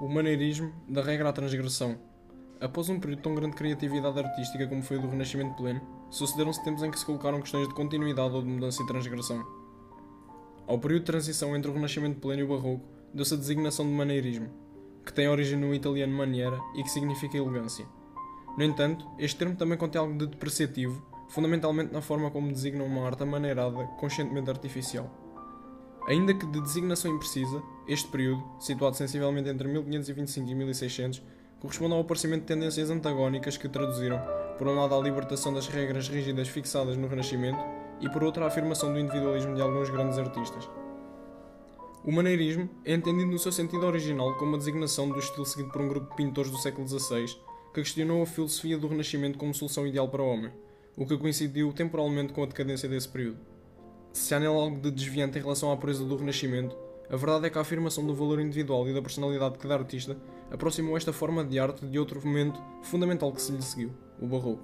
o maneirismo da regra à transgressão. Após um período de tão grande criatividade artística como foi o do Renascimento pleno, sucederam-se tempos em que se colocaram questões de continuidade ou de mudança e transgressão. Ao período de transição entre o Renascimento pleno e o Barroco, deu-se a designação de maneirismo, que tem origem no italiano maniera e que significa elegância. No entanto, este termo também contém algo de depreciativo, fundamentalmente na forma como designa uma arte amaneirada, conscientemente artificial. Ainda que de designação imprecisa, este período, situado sensivelmente entre 1525 e 1600, corresponde ao aparecimento de tendências antagónicas que traduziram, por um lado, a libertação das regras rígidas fixadas no Renascimento e, por outro, a afirmação do individualismo de alguns grandes artistas. O maneirismo é entendido no seu sentido original como a designação do estilo seguido por um grupo de pintores do século XVI que questionou a filosofia do Renascimento como solução ideal para o homem, o que coincidiu temporalmente com a decadência desse período. Se há nele algo de desviante em relação à pureza do Renascimento, a verdade é que a afirmação do valor individual e da personalidade de cada artista aproximou esta forma de arte de outro momento fundamental que se lhe seguiu, o Barroco.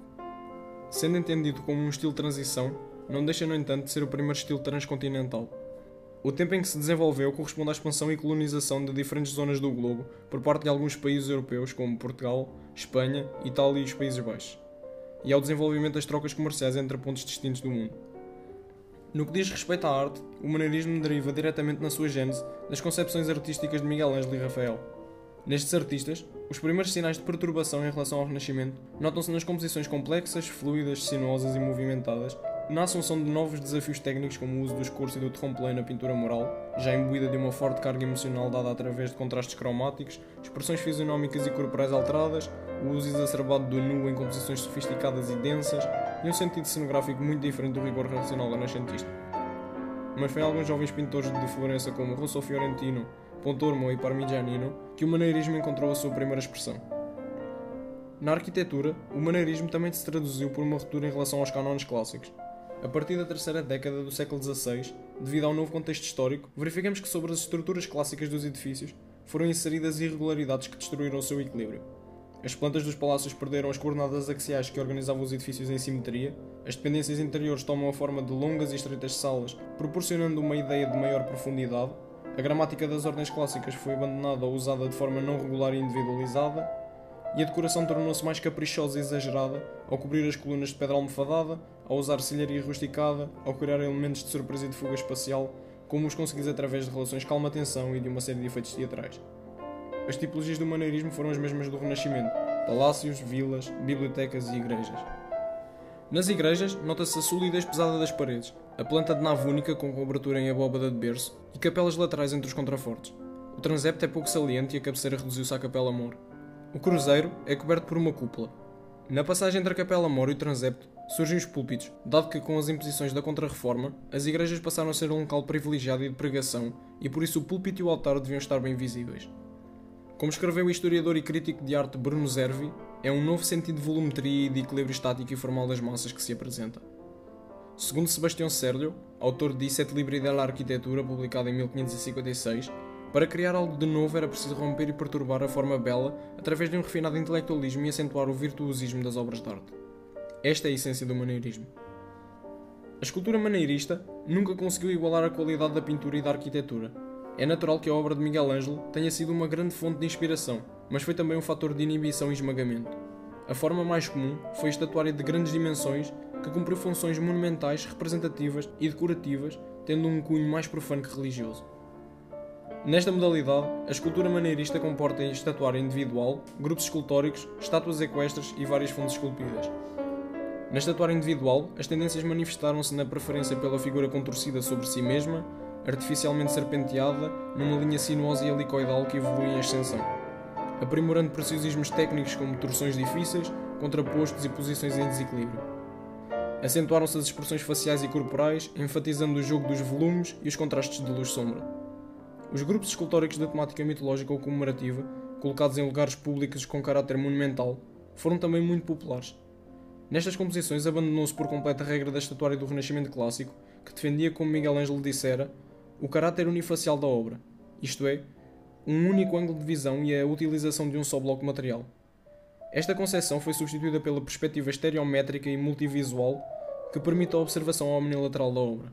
Sendo entendido como um estilo de transição, não deixa, no entanto, de ser o primeiro estilo transcontinental. O tempo em que se desenvolveu corresponde à expansão e colonização de diferentes zonas do globo por parte de alguns países europeus como Portugal, Espanha, Itália e os Países Baixos, e ao desenvolvimento das trocas comerciais entre pontos distintos do mundo. No que diz respeito à arte, o maneirismo deriva diretamente na sua gênese das concepções artísticas de Miguel Ângelo e Rafael. Nestes artistas, os primeiros sinais de perturbação em relação ao Renascimento notam-se nas composições complexas, fluidas, sinuosas e movimentadas, na assunção de novos desafios técnicos como o uso do escurso e do trompe na pintura mural, já imbuída de uma forte carga emocional dada através de contrastes cromáticos, expressões fisionómicas e corporais alteradas, o uso exacerbado do nu em composições sofisticadas e densas, e um sentido cenográfico muito diferente do rigor racional renascentista. Mas foi alguns jovens pintores de Florença como Russo Fiorentino, Pontormo e Parmigianino que o maneirismo encontrou a sua primeira expressão. Na arquitetura, o maneirismo também se traduziu por uma ruptura em relação aos cânones clássicos. A partir da terceira década do século XVI, devido ao novo contexto histórico, verificamos que sobre as estruturas clássicas dos edifícios foram inseridas irregularidades que destruíram o seu equilíbrio. As plantas dos palácios perderam as coordenadas axiais que organizavam os edifícios em simetria, as dependências interiores tomam a forma de longas e estreitas salas, proporcionando uma ideia de maior profundidade, a gramática das ordens clássicas foi abandonada ou usada de forma não regular e individualizada, e a decoração tornou-se mais caprichosa e exagerada, ao cobrir as colunas de pedra almofadada, ao usar silharia rusticada, ao criar elementos de surpresa e de fuga espacial, como os conseguis através de relações calma-tensão e de uma série de efeitos teatrais. As tipologias do maneirismo foram as mesmas do Renascimento: palácios, vilas, bibliotecas e igrejas. Nas igrejas, nota-se a solidez pesada das paredes, a planta de nave única com cobertura em abóbada de berço e capelas laterais entre os contrafortes. O transepto é pouco saliente e a cabeceira reduziu-se à capela mor. O cruzeiro é coberto por uma cúpula. Na passagem entre a capela mor e o transepto surgem os púlpitos, dado que com as imposições da Contra-Reforma, as igrejas passaram a ser um local privilegiado e de pregação, e por isso o púlpito e o altar deviam estar bem visíveis. Como escreveu o historiador e crítico de arte Bruno Zervi, é um novo sentido de volumetria e de equilíbrio estático e formal das massas que se apresenta. Segundo Sebastião Serlio, autor de Sete Libri della Arquitetura, publicado em 1556, para criar algo de novo era preciso romper e perturbar a forma bela através de um refinado intelectualismo e acentuar o virtuosismo das obras de arte. Esta é a essência do maneirismo. A escultura maneirista nunca conseguiu igualar a qualidade da pintura e da arquitetura, é natural que a obra de Miguel Ângelo tenha sido uma grande fonte de inspiração, mas foi também um fator de inibição e esmagamento. A forma mais comum foi a estatuária de grandes dimensões que cumpriu funções monumentais, representativas e decorativas, tendo um cunho mais profano que religioso. Nesta modalidade, a escultura maneirista comporta estatuária individual, grupos escultóricos, estátuas equestres e várias fontes esculpidas. Na estatuária individual, as tendências manifestaram-se na preferência pela figura contorcida sobre si mesma, artificialmente serpenteada, numa linha sinuosa e helicoidal que evolui em ascensão, aprimorando preciosismos técnicos como torções difíceis, contrapostos e posições em desequilíbrio. Acentuaram-se as expressões faciais e corporais, enfatizando o jogo dos volumes e os contrastes de luz-sombra. Os grupos escultóricos da temática mitológica ou comemorativa, colocados em lugares públicos com caráter monumental, foram também muito populares. Nestas composições abandonou-se por completo a regra da estatuária do Renascimento clássico, que defendia, como Miguel Ângelo dissera, o caráter unifacial da obra, isto é, um único ângulo de visão e a utilização de um só bloco material. Esta concepção foi substituída pela perspectiva estereométrica e multivisual que permite a observação omnilateral da obra.